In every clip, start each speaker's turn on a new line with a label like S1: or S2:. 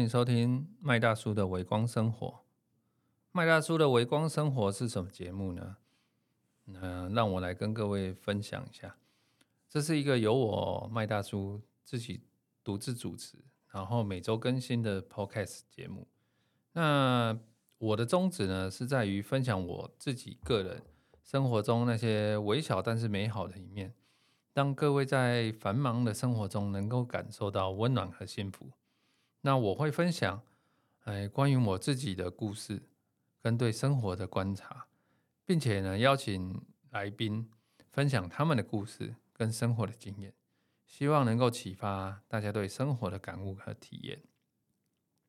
S1: 欢迎收听麦大叔的微光生活。麦大叔的微光生活是什么节目呢？嗯，让我来跟各位分享一下。这是一个由我麦大叔自己独自主持，然后每周更新的 Podcast 节目。那我的宗旨呢，是在于分享我自己个人生活中那些微小但是美好的一面，让各位在繁忙的生活中能够感受到温暖和幸福。那我会分享，哎，关于我自己的故事跟对生活的观察，并且呢，邀请来宾分享他们的故事跟生活的经验，希望能够启发大家对生活的感悟和体验。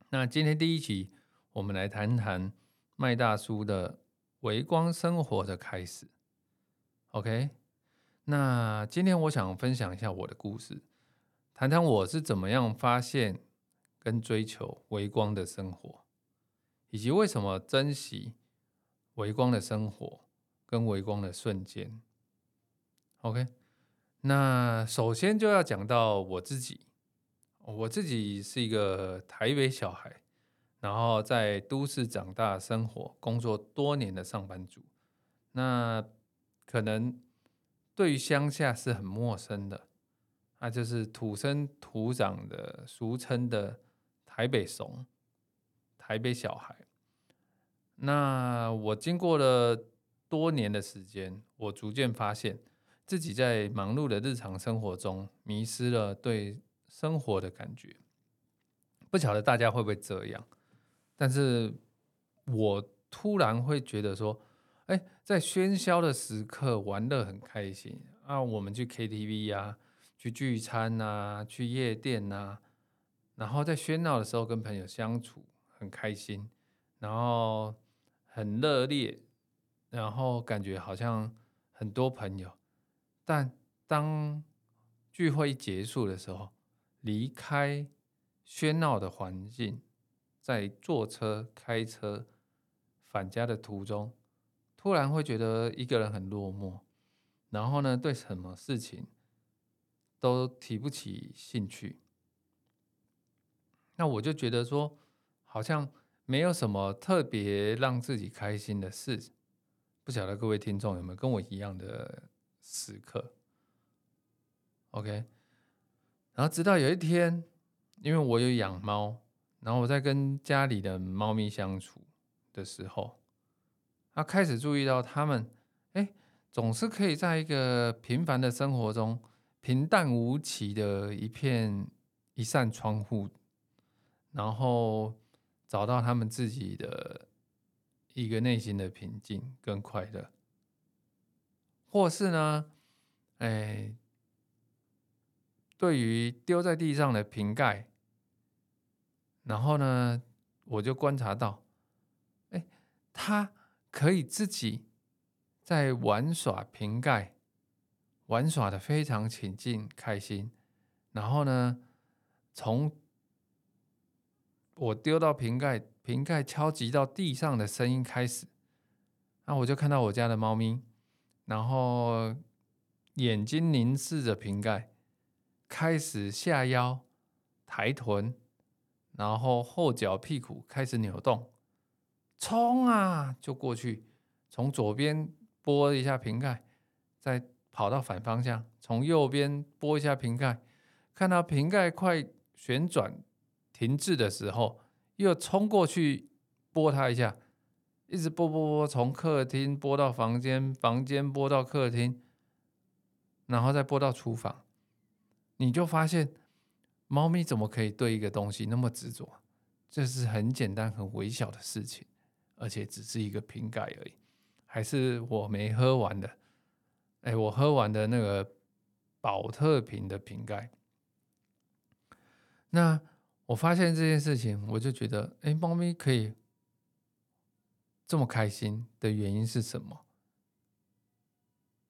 S1: 那今天第一集，我们来谈谈麦大叔的微光生活的开始。OK，那今天我想分享一下我的故事，谈谈我是怎么样发现。跟追求微光的生活，以及为什么珍惜微光的生活跟微光的瞬间。OK，那首先就要讲到我自己，我自己是一个台北小孩，然后在都市长大、生活、工作多年的上班族。那可能对于乡下是很陌生的，那就是土生土长的，俗称的。台北怂，台北小孩。那我经过了多年的时间，我逐渐发现自己在忙碌的日常生活中迷失了对生活的感觉。不晓得大家会不会这样？但是我突然会觉得说，哎，在喧嚣的时刻玩的很开心啊，我们去 KTV 呀，去聚餐呐，去夜店呐。然后在喧闹的时候跟朋友相处很开心，然后很热烈，然后感觉好像很多朋友。但当聚会结束的时候，离开喧闹的环境，在坐车开车返家的途中，突然会觉得一个人很落寞，然后呢，对什么事情都提不起兴趣。那我就觉得说，好像没有什么特别让自己开心的事。不晓得各位听众有没有跟我一样的时刻？OK。然后直到有一天，因为我有养猫，然后我在跟家里的猫咪相处的时候，他开始注意到它们，哎，总是可以在一个平凡的生活中，平淡无奇的一片一扇窗户。然后找到他们自己的一个内心的平静跟快乐，或是呢，哎，对于丢在地上的瓶盖，然后呢，我就观察到，哎，他可以自己在玩耍瓶盖，玩耍的非常起劲开心，然后呢，从我丢到瓶盖，瓶盖敲击到地上的声音开始，那我就看到我家的猫咪，然后眼睛凝视着瓶盖，开始下腰、抬臀，然后后脚屁股开始扭动，冲啊就过去，从左边拨一下瓶盖，再跑到反方向，从右边拨一下瓶盖，看到瓶盖快旋转。停滞的时候，又冲过去拨它一下，一直拨拨拨，从客厅拨到房间，房间拨到客厅，然后再拨到厨房。你就发现，猫咪怎么可以对一个东西那么执着？这是很简单、很微小的事情，而且只是一个瓶盖而已，还是我没喝完的。哎，我喝完的那个宝特瓶的瓶盖，那。我发现这件事情，我就觉得，哎，猫咪可以这么开心的原因是什么？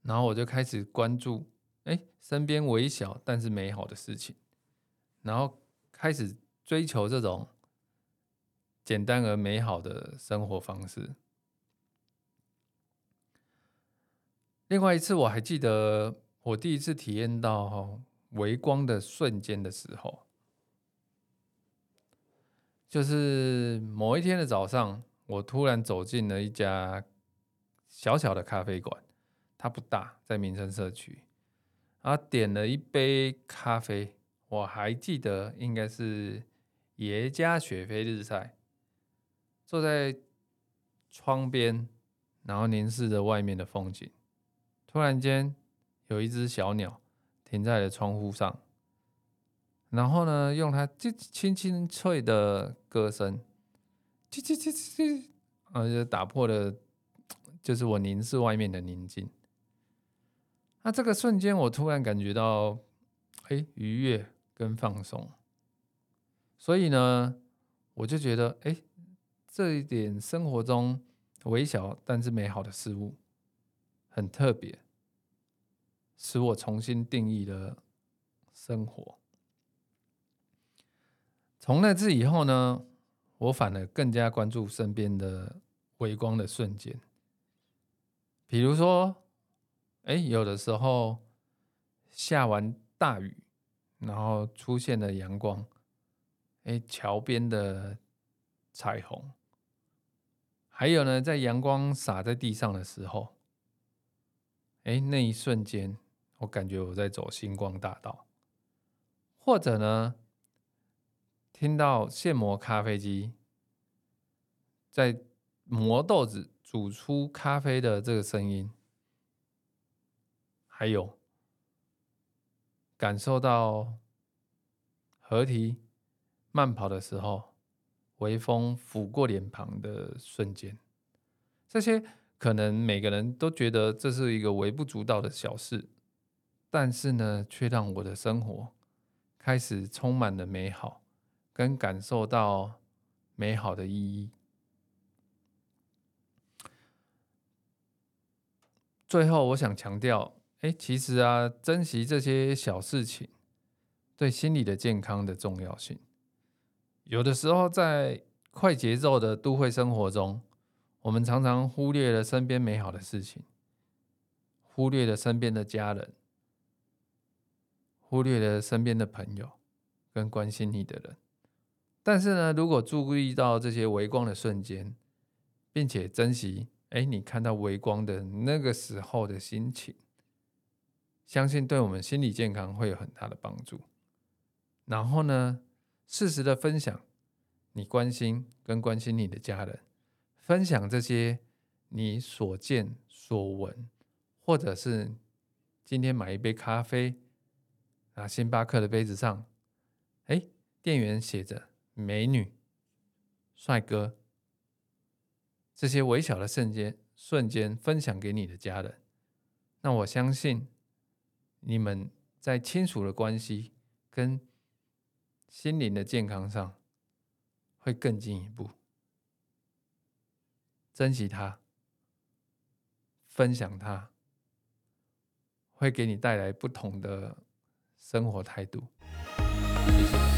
S1: 然后我就开始关注，哎，身边微小但是美好的事情，然后开始追求这种简单而美好的生活方式。另外一次，我还记得我第一次体验到微光的瞬间的时候。就是某一天的早上，我突然走进了一家小小的咖啡馆，它不大，在民生社区，啊，点了一杯咖啡，我还记得应该是耶加雪菲日晒，坐在窗边，然后凝视着外面的风景，突然间有一只小鸟停在了窗户上。然后呢，用它轻轻轻脆的歌声，叽叽叽叽叽，啊，就打破了，就是我凝视外面的宁静。那这个瞬间，我突然感觉到，哎，愉悦跟放松。所以呢，我就觉得，哎，这一点生活中微小但是美好的事物，很特别，使我重新定义了生活。从那次以后呢，我反而更加关注身边的微光的瞬间。比如说，哎，有的时候下完大雨，然后出现了阳光，哎，桥边的彩虹，还有呢，在阳光洒在地上的时候，哎，那一瞬间，我感觉我在走星光大道，或者呢。听到现磨咖啡机在磨豆子、煮出咖啡的这个声音，还有感受到河堤慢跑的时候，微风拂过脸庞的瞬间，这些可能每个人都觉得这是一个微不足道的小事，但是呢，却让我的生活开始充满了美好。跟感受到美好的意义。最后，我想强调，哎，其实啊，珍惜这些小事情对心理的健康的重要性。有的时候，在快节奏的都会生活中，我们常常忽略了身边美好的事情，忽略了身边的家人，忽略了身边的朋友，跟关心你的人。但是呢，如果注意到这些微光的瞬间，并且珍惜，哎，你看到微光的那个时候的心情，相信对我们心理健康会有很大的帮助。然后呢，适时的分享你关心跟关心你的家人，分享这些你所见所闻，或者是今天买一杯咖啡，啊，星巴克的杯子上，哎，店员写着。美女、帅哥，这些微小的瞬间，瞬间分享给你的家人，那我相信你们在亲属的关系跟心灵的健康上会更进一步。珍惜它，分享它，会给你带来不同的生活态度。谢谢。